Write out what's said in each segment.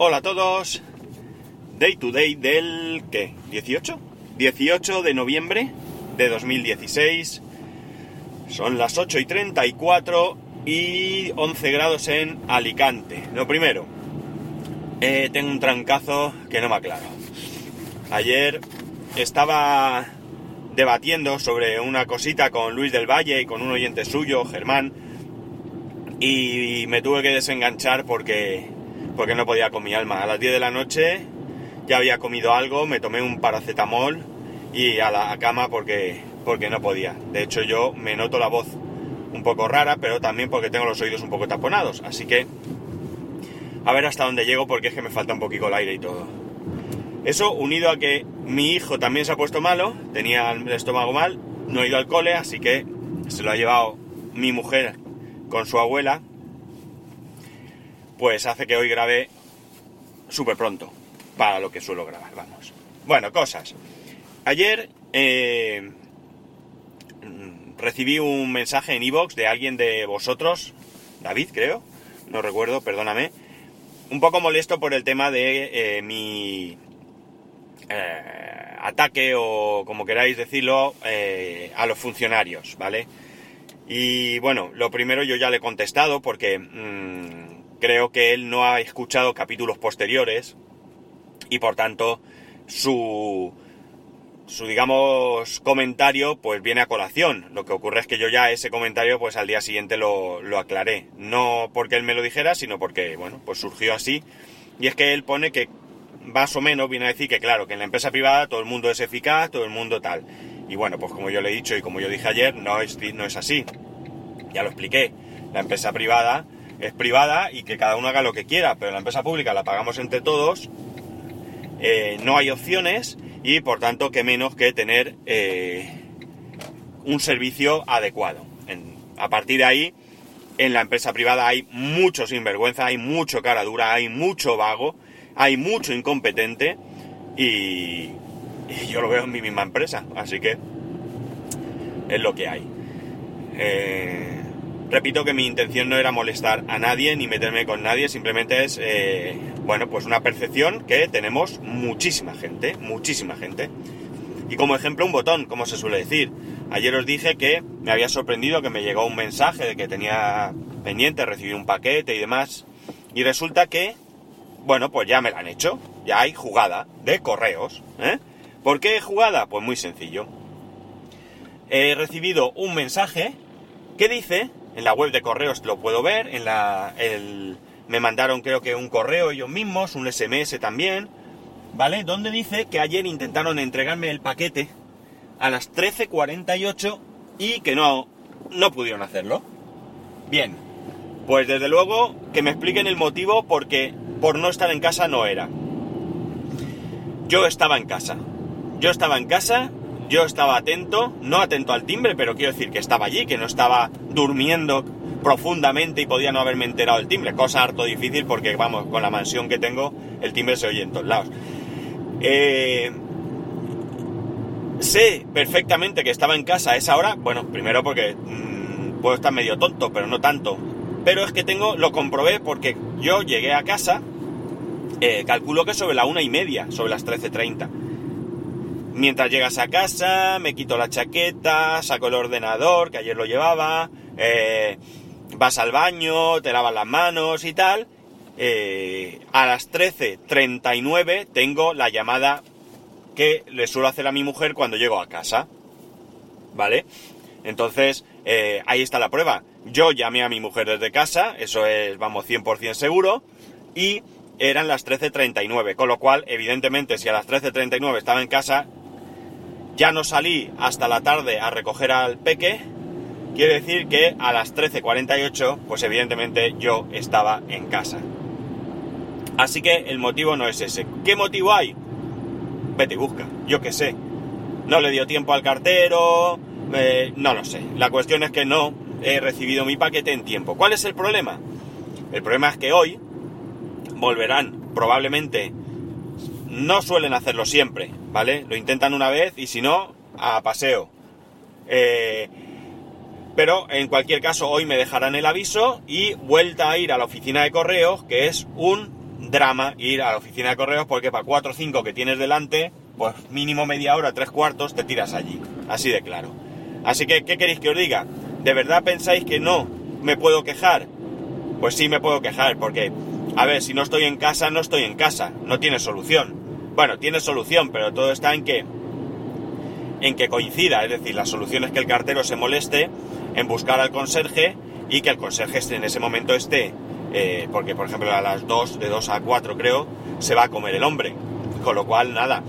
Hola a todos. Day to day del ¿qué? ¿18? 18 de noviembre de 2016. Son las 8 y 34 y 11 grados en Alicante. Lo primero, eh, tengo un trancazo que no me aclaro. Ayer estaba debatiendo sobre una cosita con Luis del Valle y con un oyente suyo, Germán, y me tuve que desenganchar porque, porque no podía con mi alma. A las 10 de la noche ya había comido algo, me tomé un paracetamol y a la cama porque, porque no podía. De hecho yo me noto la voz un poco rara, pero también porque tengo los oídos un poco taponados. Así que a ver hasta dónde llego porque es que me falta un poquito el aire y todo. Eso unido a que mi hijo también se ha puesto malo, tenía el estómago mal, no ha ido al cole, así que se lo ha llevado mi mujer con su abuela, pues hace que hoy grabe súper pronto, para lo que suelo grabar, vamos. Bueno, cosas. Ayer eh, recibí un mensaje en iVoox de alguien de vosotros, David creo, no recuerdo, perdóname, un poco molesto por el tema de eh, mi eh, ataque o como queráis decirlo a los funcionarios, ¿vale? Y bueno, lo primero yo ya le he contestado porque mmm, creo que él no ha escuchado capítulos posteriores y por tanto su su, digamos, comentario, pues viene a colación. Lo que ocurre es que yo ya ese comentario, pues al día siguiente lo, lo, aclaré. No porque él me lo dijera, sino porque, bueno, pues surgió así. Y es que él pone que, más o menos, viene a decir que, claro, que en la empresa privada todo el mundo es eficaz, todo el mundo tal. Y bueno, pues como yo le he dicho y como yo dije ayer, no es, no es así. Ya lo expliqué. La empresa privada es privada y que cada uno haga lo que quiera, pero la empresa pública la pagamos entre todos. Eh, no hay opciones y por tanto que menos que tener eh, un servicio adecuado. A partir de ahí, en la empresa privada hay mucho sinvergüenza, hay mucho cara dura, hay mucho vago, hay mucho incompetente y, y yo lo veo en mi misma empresa, así que es lo que hay. Eh, repito que mi intención no era molestar a nadie ni meterme con nadie, simplemente es, eh, bueno, pues una percepción que tenemos muchísima gente, muchísima gente. Y como ejemplo un botón, como se suele decir. Ayer os dije que me había sorprendido que me llegó un mensaje de que tenía pendiente recibir un paquete y demás. Y resulta que, bueno, pues ya me la han hecho. Ya hay jugada de correos. ¿eh? ¿Por qué jugada? Pues muy sencillo. He recibido un mensaje que dice en la web de correos lo puedo ver, en la, el, me mandaron creo que un correo ellos mismos, un SMS también, ¿vale? Donde dice que ayer intentaron entregarme el paquete a las 13.48 y que no, no pudieron hacerlo. Bien, pues desde luego que me expliquen el motivo porque por no estar en casa no era. Yo estaba en casa. Yo estaba en casa yo estaba atento, no atento al timbre, pero quiero decir que estaba allí, que no estaba durmiendo profundamente y podía no haberme enterado del timbre, cosa harto difícil porque, vamos, con la mansión que tengo, el timbre se oye en todos lados. Eh, sé perfectamente que estaba en casa a esa hora, bueno, primero porque mmm, puedo estar medio tonto, pero no tanto. Pero es que tengo, lo comprobé porque yo llegué a casa, eh, calculo que sobre la una y media, sobre las 13.30 Mientras llegas a casa, me quito la chaqueta, saco el ordenador, que ayer lo llevaba, eh, vas al baño, te lavas las manos y tal. Eh, a las 13.39 tengo la llamada que le suelo hacer a mi mujer cuando llego a casa. ¿Vale? Entonces, eh, ahí está la prueba. Yo llamé a mi mujer desde casa, eso es, vamos, 100% seguro, y eran las 13.39, con lo cual, evidentemente, si a las 13.39 estaba en casa, ya no salí hasta la tarde a recoger al peque, quiere decir que a las 13.48, pues evidentemente yo estaba en casa. Así que el motivo no es ese. ¿Qué motivo hay? Vete y busca, yo qué sé. No le dio tiempo al cartero, eh, no lo sé. La cuestión es que no he recibido mi paquete en tiempo. ¿Cuál es el problema? El problema es que hoy volverán probablemente no suelen hacerlo siempre, ¿vale? Lo intentan una vez y si no, a paseo. Eh, pero en cualquier caso, hoy me dejarán el aviso y vuelta a ir a la oficina de correos, que es un drama ir a la oficina de correos porque para 4 o 5 que tienes delante, pues mínimo media hora, tres cuartos, te tiras allí. Así de claro. Así que, ¿qué queréis que os diga? ¿De verdad pensáis que no me puedo quejar? Pues sí me puedo quejar, porque, a ver, si no estoy en casa, no estoy en casa. No tiene solución. Bueno, tiene solución, pero todo está en que en que coincida, es decir, la solución es que el cartero se moleste en buscar al conserje y que el conserje en ese momento esté, eh, porque por ejemplo a las 2, de 2 a 4 creo, se va a comer el hombre, con lo cual nada.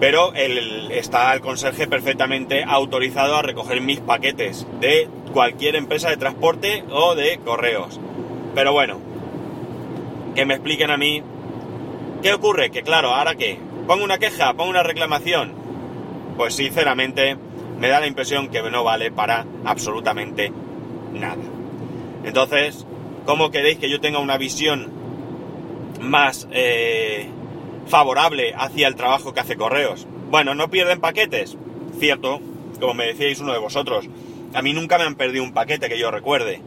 Pero el, está el conserje perfectamente autorizado a recoger mis paquetes de cualquier empresa de transporte o de correos. Pero bueno, que me expliquen a mí qué ocurre, que claro, ahora qué, pongo una queja, pongo una reclamación, pues sinceramente me da la impresión que no vale para absolutamente nada. Entonces, ¿cómo queréis que yo tenga una visión más eh, favorable hacia el trabajo que hace Correos? Bueno, no pierden paquetes, cierto, como me decíais uno de vosotros. A mí nunca me han perdido un paquete que yo recuerde.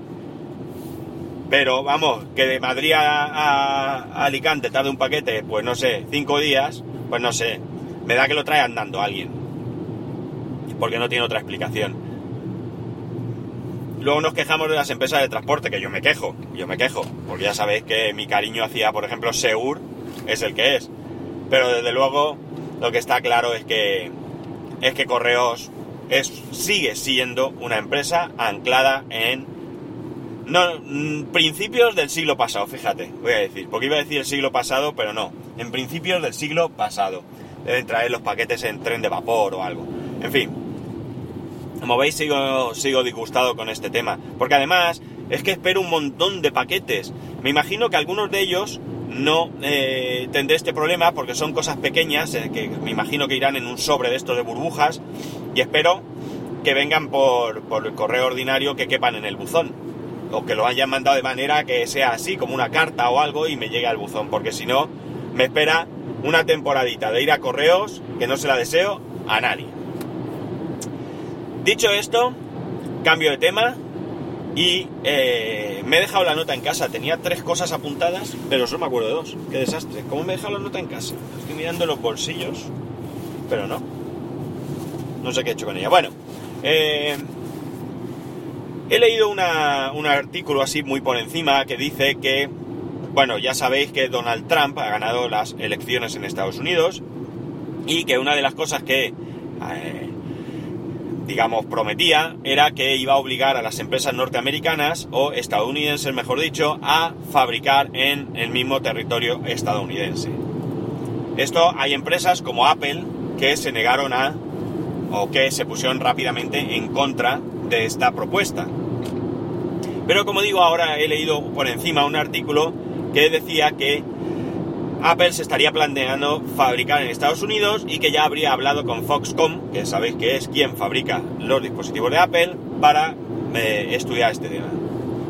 Pero vamos, que de Madrid a, a Alicante tarde un paquete, pues no sé, cinco días, pues no sé. Me da que lo trae andando alguien porque no tiene otra explicación. Luego nos quejamos de las empresas de transporte, que yo me quejo, yo me quejo, porque ya sabéis que mi cariño hacia, por ejemplo, Seur es el que es. Pero desde luego, lo que está claro es que es que Correos sigue siendo una empresa anclada en no, mm, principios del siglo pasado, fíjate, voy a decir, porque iba a decir el siglo pasado, pero no, en principios del siglo pasado. Deben traer los paquetes en tren de vapor o algo. En fin, como veis, sigo, sigo disgustado con este tema. Porque además, es que espero un montón de paquetes. Me imagino que algunos de ellos no eh, tendré este problema porque son cosas pequeñas, eh, que me imagino que irán en un sobre de estos de burbujas. Y espero que vengan por, por el correo ordinario que quepan en el buzón. O que lo hayan mandado de manera que sea así, como una carta o algo, y me llegue al buzón. Porque si no, me espera una temporadita de ir a correos que no se la deseo a nadie. Dicho esto, cambio de tema y eh, me he dejado la nota en casa. Tenía tres cosas apuntadas, pero solo me acuerdo de dos. Qué desastre. ¿Cómo me he dejado la nota en casa? Estoy mirando los bolsillos, pero no. No sé qué he hecho con ella. Bueno, eh, he leído un artículo así muy por encima que dice que, bueno, ya sabéis que Donald Trump ha ganado las elecciones en Estados Unidos y que una de las cosas que... Eh, digamos, prometía era que iba a obligar a las empresas norteamericanas o estadounidenses, mejor dicho, a fabricar en el mismo territorio estadounidense. Esto hay empresas como Apple que se negaron a o que se pusieron rápidamente en contra de esta propuesta. Pero como digo, ahora he leído por encima un artículo que decía que Apple se estaría planteando fabricar en Estados Unidos y que ya habría hablado con Foxconn, que sabéis que es quien fabrica los dispositivos de Apple, para eh, estudiar este tema.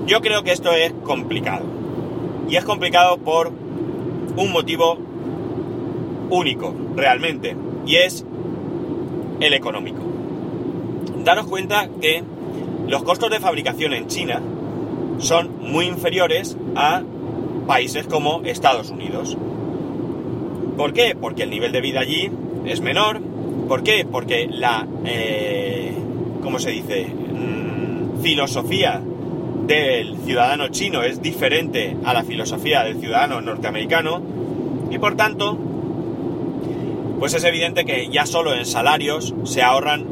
Yo creo que esto es complicado. Y es complicado por un motivo único, realmente, y es el económico. Daros cuenta que los costos de fabricación en China son muy inferiores a países como Estados Unidos. ¿Por qué? Porque el nivel de vida allí es menor. ¿Por qué? Porque la, eh, ¿cómo se dice? Mm, filosofía del ciudadano chino es diferente a la filosofía del ciudadano norteamericano y por tanto, pues es evidente que ya solo en salarios se ahorran,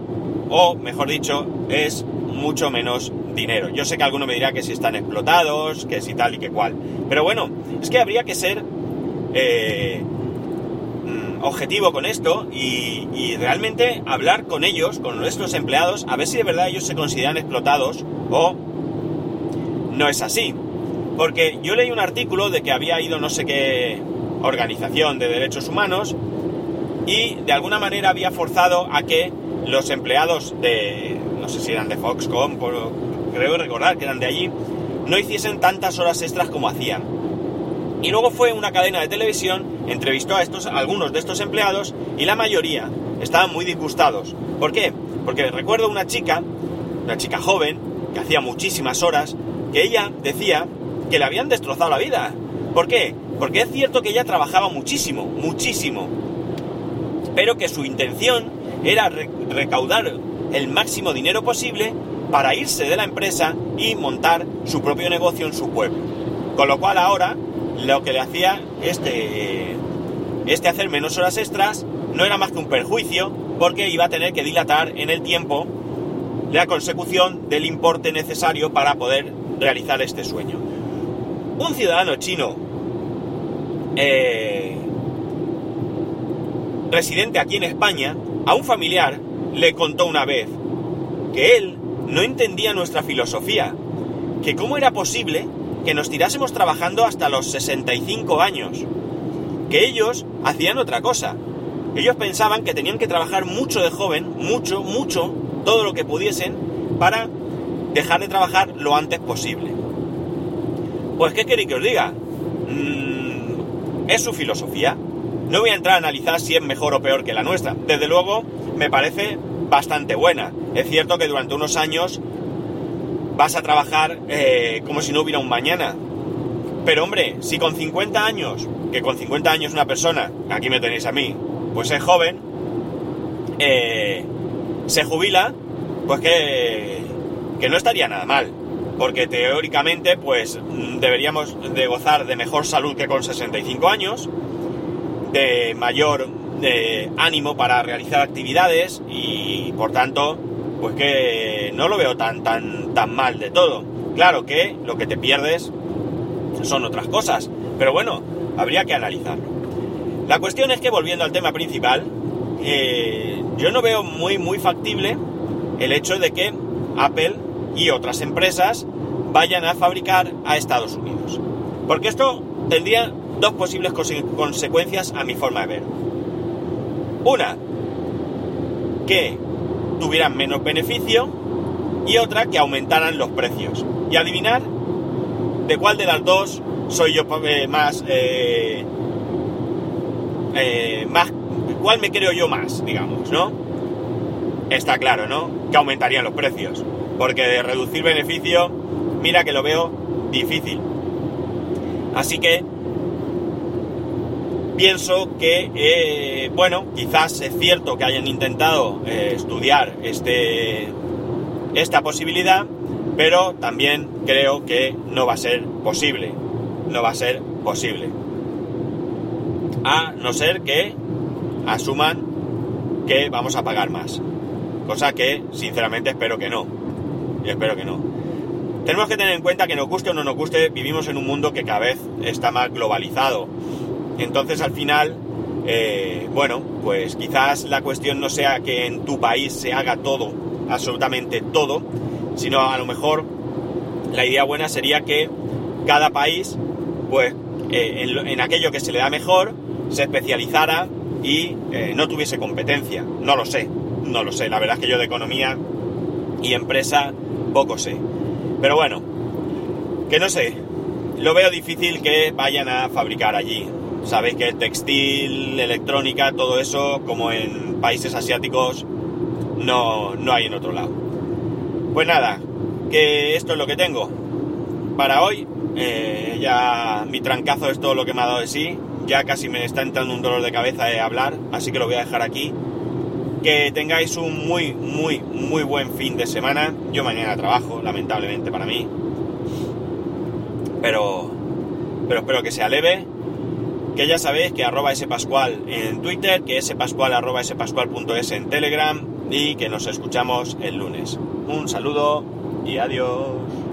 o mejor dicho, es mucho menos dinero. Yo sé que alguno me dirá que si están explotados, que si tal y que cual. Pero bueno, es que habría que ser eh, objetivo con esto y, realmente hablar con ellos, con nuestros empleados, a ver si de verdad ellos se consideran explotados o no es así. Porque yo leí un artículo de que había ido no sé qué organización de derechos humanos y de alguna manera había forzado a que los empleados de, no sé si eran de Foxconn, creo recordar que eran de allí, no hiciesen tantas horas extras como hacían. Y luego fue una cadena de televisión entrevistó a estos, algunos de estos empleados y la mayoría estaban muy disgustados. ¿Por qué? Porque recuerdo una chica, una chica joven, que hacía muchísimas horas, que ella decía que le habían destrozado la vida. ¿Por qué? Porque es cierto que ella trabajaba muchísimo, muchísimo, pero que su intención era recaudar el máximo dinero posible para irse de la empresa y montar su propio negocio en su pueblo. Con lo cual ahora lo que le hacía este, este hacer menos horas extras no era más que un perjuicio porque iba a tener que dilatar en el tiempo la consecución del importe necesario para poder realizar este sueño. Un ciudadano chino eh, residente aquí en España a un familiar le contó una vez que él no entendía nuestra filosofía, que cómo era posible que nos tirásemos trabajando hasta los 65 años, que ellos hacían otra cosa. Ellos pensaban que tenían que trabajar mucho de joven, mucho, mucho, todo lo que pudiesen, para dejar de trabajar lo antes posible. Pues, ¿qué queréis que os diga? Mm, es su filosofía. No voy a entrar a analizar si es mejor o peor que la nuestra. Desde luego, me parece bastante buena. Es cierto que durante unos años vas a trabajar eh, como si no hubiera un mañana. Pero hombre, si con 50 años, que con 50 años una persona, aquí me tenéis a mí, pues es joven, eh, se jubila, pues que, que no estaría nada mal. Porque teóricamente, pues deberíamos de gozar de mejor salud que con 65 años, de mayor de ánimo para realizar actividades y por tanto, pues que no lo veo tan, tan, tan mal de todo. Claro que lo que te pierdes son otras cosas, pero bueno, habría que analizarlo. La cuestión es que volviendo al tema principal, eh, yo no veo muy, muy factible el hecho de que Apple y otras empresas vayan a fabricar a Estados Unidos. Porque esto tendría dos posibles consecuencias a mi forma de ver. Una, que tuvieran menos beneficio y otra, que aumentaran los precios. Y adivinar de cuál de las dos soy yo eh, más, eh, eh, más, cuál me creo yo más, digamos, ¿no? Está claro, ¿no? Que aumentarían los precios. Porque de reducir beneficio, mira que lo veo difícil. Así que pienso que, eh, bueno, quizás es cierto que hayan intentado eh, estudiar este, esta posibilidad, pero también creo que no va a ser posible. No va a ser posible. A no ser que asuman que vamos a pagar más. Cosa que, sinceramente, espero que no. Espero que no. Tenemos que tener en cuenta que nos guste o no nos guste, vivimos en un mundo que cada vez está más globalizado entonces al final, eh, bueno, pues quizás la cuestión no sea que en tu país se haga todo, absolutamente todo, sino a lo mejor la idea buena sería que cada país, pues eh, en, aquello que se le da mejor, se especializara y eh, no tuviese competencia. No lo sé, no lo sé. La verdad es que yo de economía y empresa poco sé. Pero bueno, que no sé. Lo veo difícil que vayan a fabricar allí. Sabéis que textil, electrónica, todo eso, como en países asiáticos, no, no hay en otro lado. Pues nada, que esto es lo que tengo. Para hoy, eh, ya mi trancazo es todo lo que me ha dado de sí. Ya casi me está entrando un dolor de cabeza de hablar, así que lo voy a dejar aquí. Que tengáis un muy, muy, muy buen fin de semana. Yo mañana trabajo, lamentablemente para mí. Pero, pero espero que sea leve que ya sabéis que arroba pascual en Twitter, que spascual arroba spascual.es en Telegram y que nos escuchamos el lunes. Un saludo y adiós.